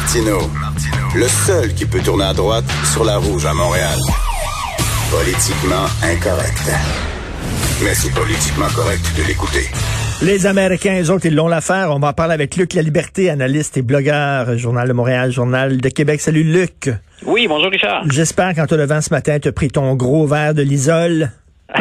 Martino, le seul qui peut tourner à droite sur la rouge à Montréal. Politiquement incorrect. Mais c'est politiquement correct de l'écouter. Les Américains, eux autres, ils l'ont l'affaire. On va en parler avec Luc La Liberté, analyste et blogueur, Journal de Montréal, Journal de Québec. Salut Luc. Oui, bonjour Richard. J'espère qu'en te levant ce matin, tu as pris ton gros verre de l'isole.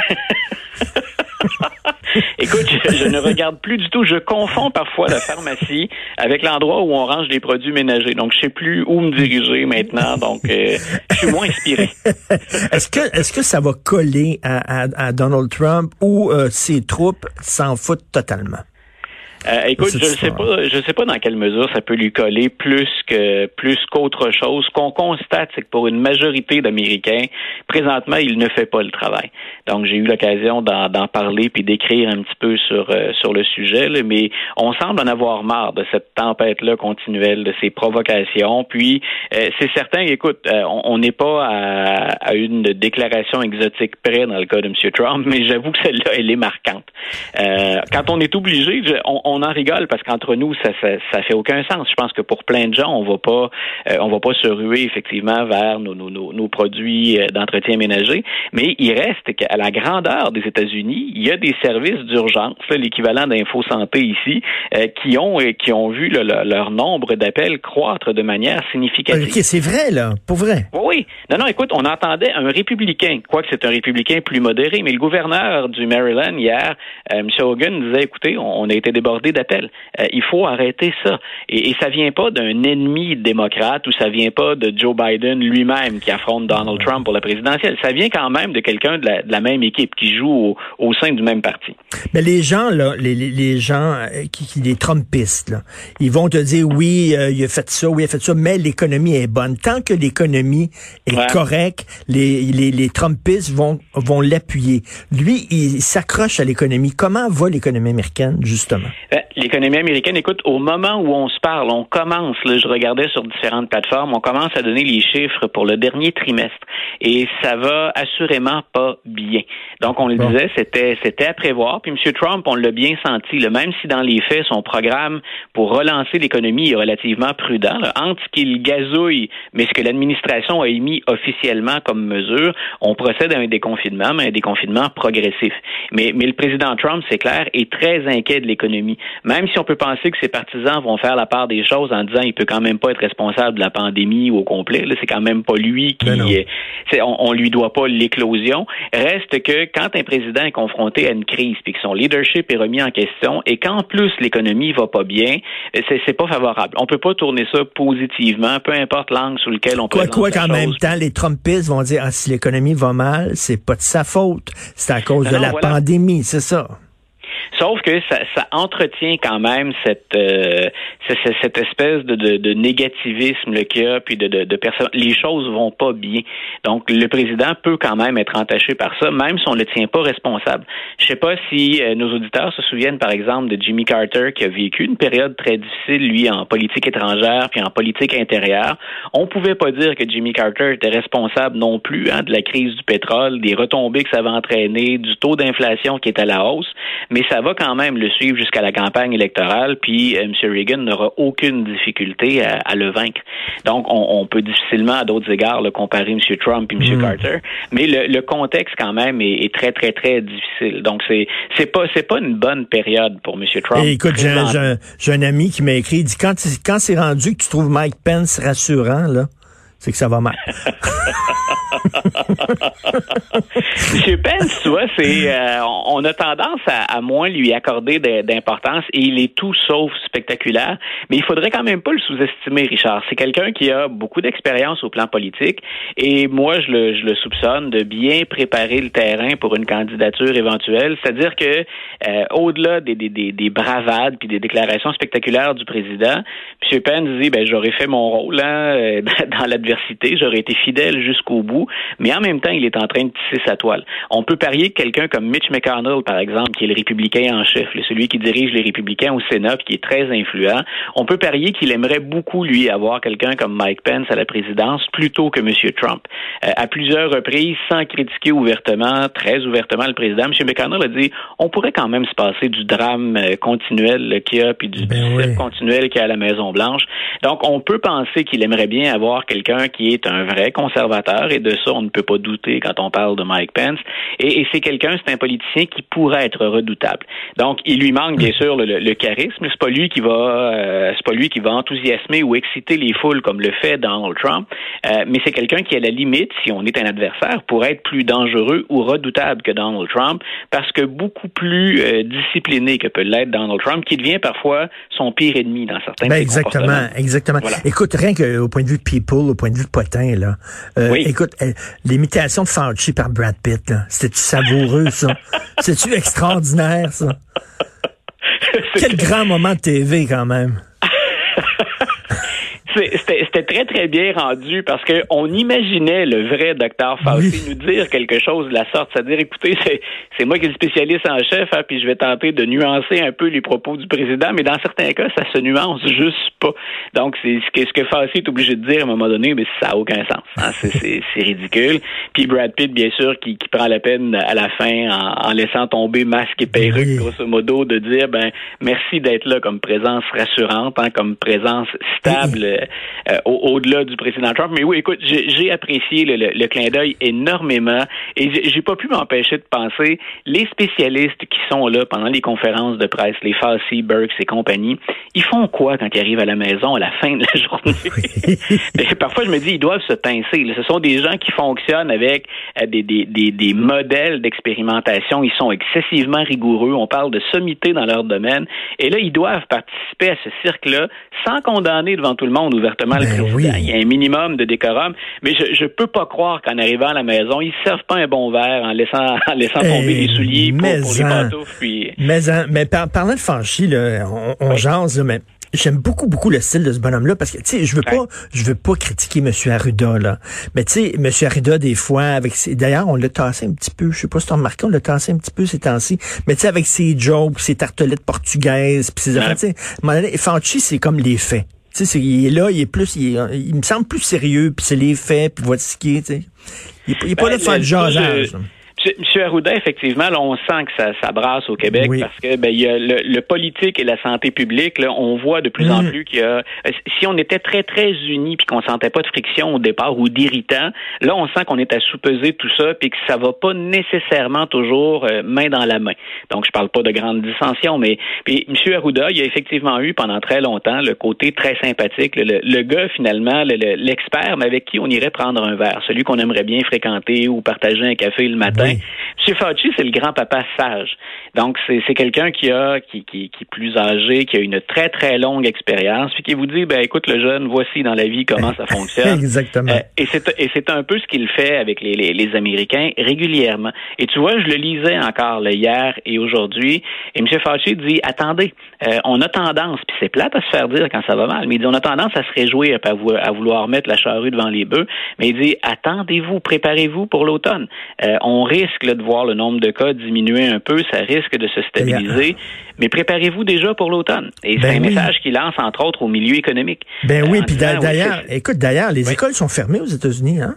Écoute, je, ne regarde plus du tout. Je confonds parfois la pharmacie avec l'endroit où on range les produits ménagers. Donc, je sais plus où me diriger maintenant. Donc, euh, je suis moins inspiré. est-ce que est-ce que ça va coller à, Donald Trump ou euh, ses troupes s'en foutent totalement? Euh, écoute, je ne sais pas, je sais pas dans quelle mesure ça peut lui coller plus que plus qu'autre chose. Ce qu'on constate, c'est que pour une majorité d'Américains, présentement, il ne fait pas le travail. Donc, j'ai eu l'occasion d'en parler puis d'écrire un petit peu sur euh, sur le sujet, mais on semble en avoir marre de cette tempête-là continuelle, de ces provocations. Puis, euh, c'est certain, écoute, on n'est pas à, une déclaration exotique près dans le cas de M. Trump, mais j'avoue que celle-là, elle est marquante. quand on est obligé, on, on en rigole parce qu'entre nous, ça, ça, fait aucun sens. Je pense que pour plein de gens, on va pas, euh, on va pas se ruer effectivement vers nos, nos, nos, produits euh, d'entretien ménager. Mais il reste qu'à la grandeur des États-Unis, il y a des services d'urgence, l'équivalent d'Info Santé ici, euh, qui ont qui ont vu leur nombre d'appels croître de manière significative. Ok, c'est vrai là, pour vrai. Oui, Non, non. Écoute, on entendait un républicain, quoique c'est un républicain plus modéré, mais le gouverneur du Maryland hier, M. Hogan, disait, écoutez, on a été débordé d'appels. Euh, il faut arrêter ça. Et, et ça vient pas d'un ennemi démocrate ou ça vient pas de Joe Biden lui-même qui affronte Donald Trump pour la présidentielle. Ça vient quand même de quelqu'un de, la, même équipe qui joue au, sein du même parti. Mais les gens là, les, les gens euh, qui, qui les Trumpistes là, ils vont te dire oui, euh, il a fait ça, oui, il a fait ça, mais l'économie est bonne. Tant que l'économie est correcte, les, les, les Trumpistes vont vont l'appuyer. Lui, il s'accroche à l'économie. Comment va l'économie américaine justement? L'économie américaine, écoute, au moment où on se parle, on commence, là, je regardais sur différentes plateformes, on commence à donner les chiffres pour le dernier trimestre. Et ça va assurément pas bien. Donc, on le disait, c'était, c'était à prévoir. Puis M. Trump, on l'a bien senti, là, même si dans les faits, son programme pour relancer l'économie est relativement prudent, là, entre ce qu'il gazouille, mais ce que l'administration a émis officiellement comme mesure, on procède à un déconfinement, mais un déconfinement progressif. Mais, mais le président Trump, c'est clair, est très inquiet de l'économie. Même si on peut penser que ses partisans vont faire la part des choses en disant il peut quand même pas être responsable de la pandémie au complet, là, c'est quand même pas lui qui, ben est, on, on lui doit pas l'éclosion. Reste que quand un président est confronté à une crise, puis que son leadership est remis en question, et qu'en plus l'économie va pas bien, c'est, c'est pas favorable. On peut pas tourner ça positivement, peu importe l'angle sous lequel on peut. Quoi, quoi qu'en même temps, les Trumpistes vont dire ah, si l'économie va mal, c'est pas de sa faute, c'est à cause de la pandémie, c'est ça. Sauf que ça, ça entretient quand même cette euh, cette, espèce de, de, de négativisme qu'il y a, puis de, de, de. Les choses vont pas bien. Donc le président peut quand même être entaché par ça, même si on le tient pas responsable. Je sais pas si euh, nos auditeurs se souviennent, par exemple, de Jimmy Carter qui a vécu une période très difficile, lui, en politique étrangère puis en politique intérieure. On pouvait pas dire que Jimmy Carter était responsable non plus hein, de la crise du pétrole, des retombées que ça va entraîner, du taux d'inflation qui est à la hausse, mais ça va quand même le suivre jusqu'à la campagne électorale, puis euh, M. Reagan n'aura aucune difficulté à, le vaincre. Donc, on, peut difficilement, à d'autres égards, le comparer M. Trump et M. Hmm. Carter, mais le, contexte quand même est, très, très, très difficile. Donc, c'est c'est pas c'est pas une bonne période pour M. Trump. écoute, j'ai un, ami qui m'a écrit, il dit quand quand c'est rendu que tu trouves Mike Pence rassurant là, c'est que ça va mal. Monsieur Pence, tu vois, c'est euh, on a tendance à, moins lui accorder d'importance et il est tout sauf spectaculaire, mais il faudrait quand même pas le sous-estimer, Richard. C'est quelqu'un qui a beaucoup d'expérience au plan politique et moi je le, je le soupçonne de bien préparer le terrain pour une candidature éventuelle. C'est-à-dire que euh, au-delà des, des, des, bravades puis des déclarations spectaculaires du président, M. Pence dit ben j'aurais fait mon rôle hein, dans l'adversité l'adversité, j'aurais été fidèle jusqu'au bout, mais en même temps, il est en train de tisser sa toile. On peut parier que quelqu'un comme Mitch McConnell, par exemple, qui est le républicain en chef, celui qui dirige les républicains au Sénat, qui est très influent, on peut parier qu'il aimerait beaucoup, lui, avoir quelqu'un comme Mike Pence à la présidence plutôt que M. Trump. Euh, à plusieurs reprises, sans critiquer ouvertement, très ouvertement le président, M. McConnell a dit on pourrait quand même se passer du drame euh, continuel qu'il y a, puis du, ben continuel qu'il y a à la Maison-Blanche. Donc, on peut penser qu'il aimerait bien avoir quelqu'un qui est un vrai conservateur, et de ça, on ne peut pas douter quand on parle de Mike Pence. Et, et c'est quelqu'un, c'est un politicien qui pourrait être redoutable. Donc, il lui manque bien sûr le, le charisme. C'est pas lui qui va, euh, c'est pas lui qui va enthousiasmer ou exciter les foules comme le fait Donald Trump. Euh, mais c'est quelqu'un qui, à la limite, si on est un adversaire, pourrait être plus dangereux ou redoutable que Donald Trump, parce que beaucoup plus euh, discipliné que peut l'être Donald Trump, qui devient parfois son pire ennemi dans certains ben Exactement, exactement. Écoute, rien qu'au point de vue people, au point de vue de potin, là. Écoute, l'imitation de Fauci par Brad Pitt, là, c'était savoureux ça. C'est-tu extraordinaire ça? Quel grand moment de TV quand même. C'était très, très bien rendu parce qu'on imaginait le vrai docteur Fauci nous dire quelque chose de la sorte. C'est-à-dire, écoutez, c'est moi qui suis le spécialiste en chef, hein, puis je vais tenter de nuancer un peu les propos du président, mais dans certains cas, ça se nuance juste pas. Donc, c'est ce que, ce que Fauci est obligé de dire à un moment donné, mais ça n'a aucun sens. Hein. C'est ridicule. Puis Brad Pitt, bien sûr, qui, qui prend la peine à la fin, en, laissant tomber masque et perruque, grosso modo, de dire, ben, merci d'être là comme présence rassurante, hein, comme présence stable euh, au-delà du président Trump. Mais oui, écoute, j'ai apprécié le, clin d'œil énormément et j'ai pas pu m'empêcher de penser les spécialistes qui sont là pendant les conférences de presse, les Fauci, Burks et compagnie, ils font quoi quand ils arrivent à la maison à la fin de la journée? parfois, je me dis, ils doivent se pincer. Ce sont des gens qui fonctionnent avec euh, des, des, des, des modèles d'expérimentation. Ils sont excessivement rigoureux. On parle de sommité dans leur domaine. Et là, ils doivent participer à ce cirque-là sans condamner devant tout le monde ouvertement le ben président. Il y a un minimum de décorum. Mais je ne peux pas croire qu'en arrivant à la maison, ils ne servent pas un bon verre en laissant, en laissant tomber les souliers pour, les pantoufles. Puis... Mais, mais parlant de Fanchi, là, on, on jase, mais J'aime beaucoup, beaucoup le style de ce bonhomme-là parce que, tu sais, je veux pas, je veux pas critiquer M. Arruda, là. Mais, tu sais, M. Arruda, des fois, avec ses, d'ailleurs, on l'a tassé un petit peu, je sais pas si tu as remarqué, on l'a tassé un petit peu ces temps-ci. Mais, tu sais, avec ses jokes, ses tartelettes portugaises, puis ses affaires, tu sais, Fanchi, c'est comme les faits. Tu sais, il est là, il est plus, il, me semble plus sérieux, puis c'est les faits, puis voici ce qui est, tu sais. Il, il est pas là de faire du jasage. Monsieur Arruda, effectivement, là, on sent que ça, ça brasse au Québec parce que ben, il y a le, politique et la santé publique. Là, on voit de plus en mm. plus qu'il y a. Si on était très très unis puis qu'on sentait pas de friction au départ ou d'irritant, là, on sent qu'on est à sous-peser tout ça puis que ça va pas nécessairement toujours euh, main dans la main. Donc, je parle pas de grandes dissensions, mais puis Monsieur Arruda, il y a effectivement eu pendant très longtemps le côté très sympathique, le, le gars finalement, l'expert, mais avec qui on irait prendre un verre, celui qu'on aimerait bien fréquenter ou partager un café le matin. M. Fauci, c'est le grand-papa sage. Donc, c'est quelqu'un qui a qui, qui, qui, est plus âgé, qui a une très, très longue expérience, puis qui vous dit, ben écoute, le jeune, voici dans la vie comment ça fonctionne. Exactement. Euh, et c'est un peu ce qu'il fait avec les, les, les, Américains régulièrement. Et tu vois, je le lisais encore hier et aujourd'hui, et M. Fauci dit, attendez, euh, on a tendance, puis c'est plate à se faire dire quand ça va mal, mais il dit, on a tendance à se réjouir, à vouloir mettre la charrue devant les bœufs, mais il dit, attendez-vous, préparez-vous pour l'automne. Euh, on risque de voir le nombre de cas diminuer un peu, ça risque de se stabiliser. Mais préparez-vous déjà pour l'automne. Et c'est ben un message qu'il lance, entre autres, au milieu économique. Ben oui, puis d'ailleurs, écoute, d'ailleurs, les écoles sont fermées aux États-Unis, hein?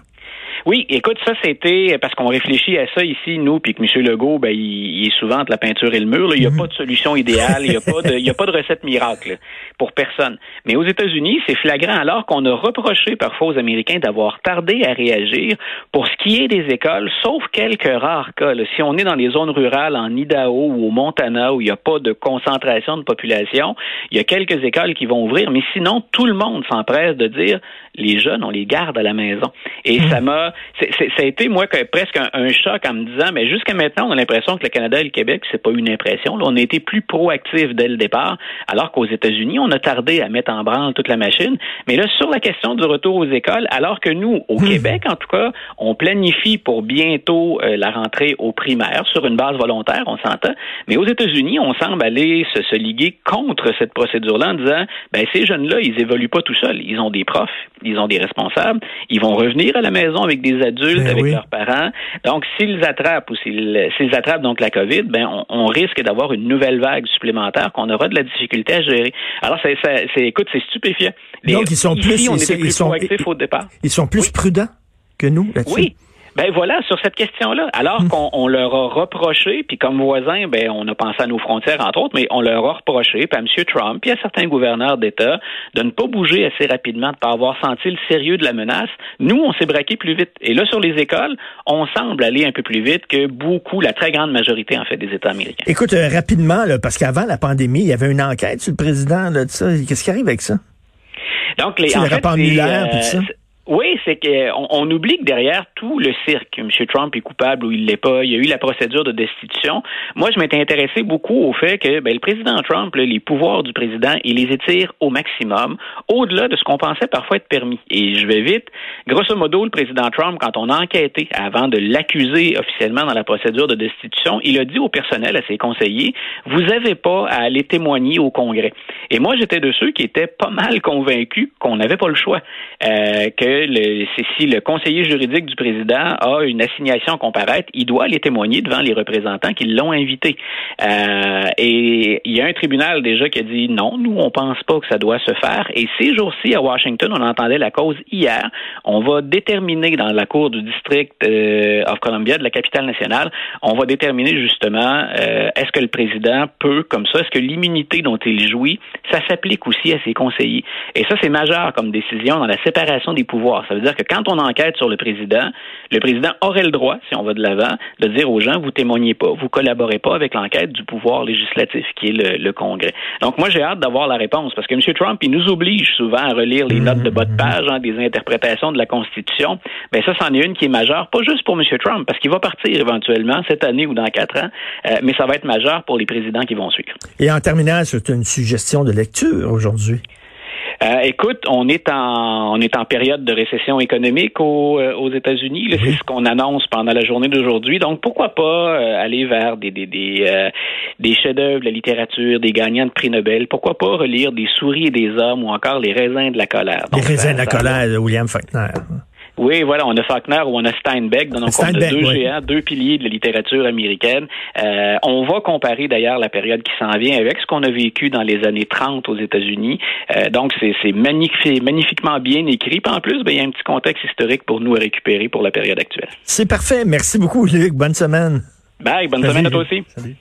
Oui, écoute, ça c'était parce qu'on réfléchit à ça ici, nous, puis que M. Legault, ben, il, est souvent entre la peinture et le mur. Il n'y a mhm. pas de solution idéale, il n'y a pas de, il y a pas de recette miracle pour personne. Mais aux États-Unis, c'est flagrant alors qu'on a reproché parfois aux Américains d'avoir tardé à réagir pour ce qui est des écoles, sauf quelques rares cas. Si on est dans les zones rurales en Idaho ou au Montana où il n'y a pas de concentration de population, il y a quelques écoles qui vont ouvrir, mais sinon tout le monde s'empresse de dire les jeunes, on les garde à la maison. Et mhm. ça m'a là, ça a été, moi, presque un, choc en me disant, mais jusqu'à maintenant, on a l'impression que le Canada et le Québec, c'est pas une impression. Là, on a été plus proactifs dès le départ, alors qu'aux États-Unis, on a tardé à mettre en branle toute la machine. Mais là, sur la question du retour aux écoles, alors que nous, au hmm. Québec, en tout cas, on planifie pour bientôt euh, la rentrée aux primaires sur une base volontaire, on s'entend. Mais aux États-Unis, on semble aller se, se liguer contre cette procédure-là en disant, ben, ces jeunes-là, ils évoluent pas tout seuls. Ils ont des profs, ils ont des responsables, ils vont revenir à la maison avec des adultes, ben avec leurs parents. Donc, s'ils attrapent ou s'ils attrapent donc la COVID, ben on, risque d'avoir une nouvelle vague supplémentaire qu'on aura de la difficulté à gérer. Alors, c'est, c'est écoute, c'est stupéfiant. donc, ils sont plus, on ils, plus sont, au départ. Ils sont plus prudents que nous là-dessus? Oui. Ben voilà, sur cette question-là. Alors hmm. qu'on leur a reproché, puis comme voisin, ben on a pensé à nos frontières entre autres, mais on leur a reproché, puis à M. Trump, puis à certains gouverneurs d'État, de ne pas bouger assez rapidement, de ne pas avoir senti le sérieux de la menace. Nous, on s'est braqué plus vite. Et là, sur les écoles, on semble aller un peu plus vite que beaucoup, la très grande majorité, en fait, des États américains. Écoute, euh, rapidement, là, parce qu'avant la pandémie, il y avait une enquête sur le président là, de ça. Qu'est-ce qui arrive avec ça? Donc, les, en fait, oui, c'est qu'on on oublie que derrière tout le cirque, M. Trump est coupable ou il l'est pas. Il y a eu la procédure de destitution. Moi, je m'étais intéressé beaucoup au fait que ben, le président Trump, les pouvoirs du président, il les étire au maximum, au-delà de ce qu'on pensait parfois être permis. Et je vais vite. Grosso modo, le président Trump, quand on a enquêté avant de l'accuser officiellement dans la procédure de destitution, il a dit au personnel, à ses conseillers, vous n'avez pas à aller témoigner au Congrès. Et moi, j'étais de ceux qui étaient pas mal convaincus qu'on n'avait pas le choix, euh, que si le conseiller juridique du président a une assignation à comparaître, il doit aller témoigner devant les représentants qui l'ont invité. Euh, et il y a un tribunal déjà qui a dit non, nous on pense pas que ça doit se faire. Et ces jours-ci à Washington, on entendait la cause hier. On va déterminer dans la cour du district euh, of Columbia de la capitale nationale, on va déterminer justement euh, est-ce que le président peut comme ça, est-ce que l'immunité dont il jouit, ça s'applique aussi à ses conseillers. Et ça c'est majeur comme décision dans la séparation des pouvoirs ça veut dire que quand on enquête sur le président, le président aurait le droit, si on va de l'avant, de dire aux gens, vous témoignez pas, vous collaborez pas avec l'enquête du pouvoir législatif, qui est le, Congrès. Donc moi, j'ai hâte d'avoir la réponse, parce que M. Trump, il nous oblige souvent à relire les notes de bas de page, hein, des interprétations de la Constitution. Ben ça, c'en est une qui est majeure, pas juste pour M. Trump, parce qu'il va partir éventuellement cette année ou dans quatre ans, euh, mais ça va être majeur pour les présidents qui vont suivre. Et en terminant, c'est une suggestion de lecture aujourd'hui. Euh, écoute, on est en on est en période de récession économique aux, euh, aux États-Unis. C'est ce qu'on annonce pendant la journée d'aujourd'hui. Donc pourquoi pas euh, aller vers des des des, des chefs-d'œuvre de la littérature, des gagnants de prix Nobel? Pourquoi pas relire des souris et des hommes ou encore les raisins de la colère? les raisins de la colère de William Faulkner. Oui, voilà, on a Faulkner ou on a Steinbeck, donc on a deux géants, deux piliers de la littérature américaine. Euh, on va comparer d'ailleurs la période qui s'en vient avec ce qu'on a vécu dans les années 30 aux États-Unis. Euh, donc c'est magnifique, magnifiquement bien écrit. Puis en plus, ben, il y a un petit contexte historique pour nous récupérer pour la période actuelle. C'est parfait. Merci beaucoup, Luc. Bonne semaine. Bye. Bonne semaine à toi aussi. Salut.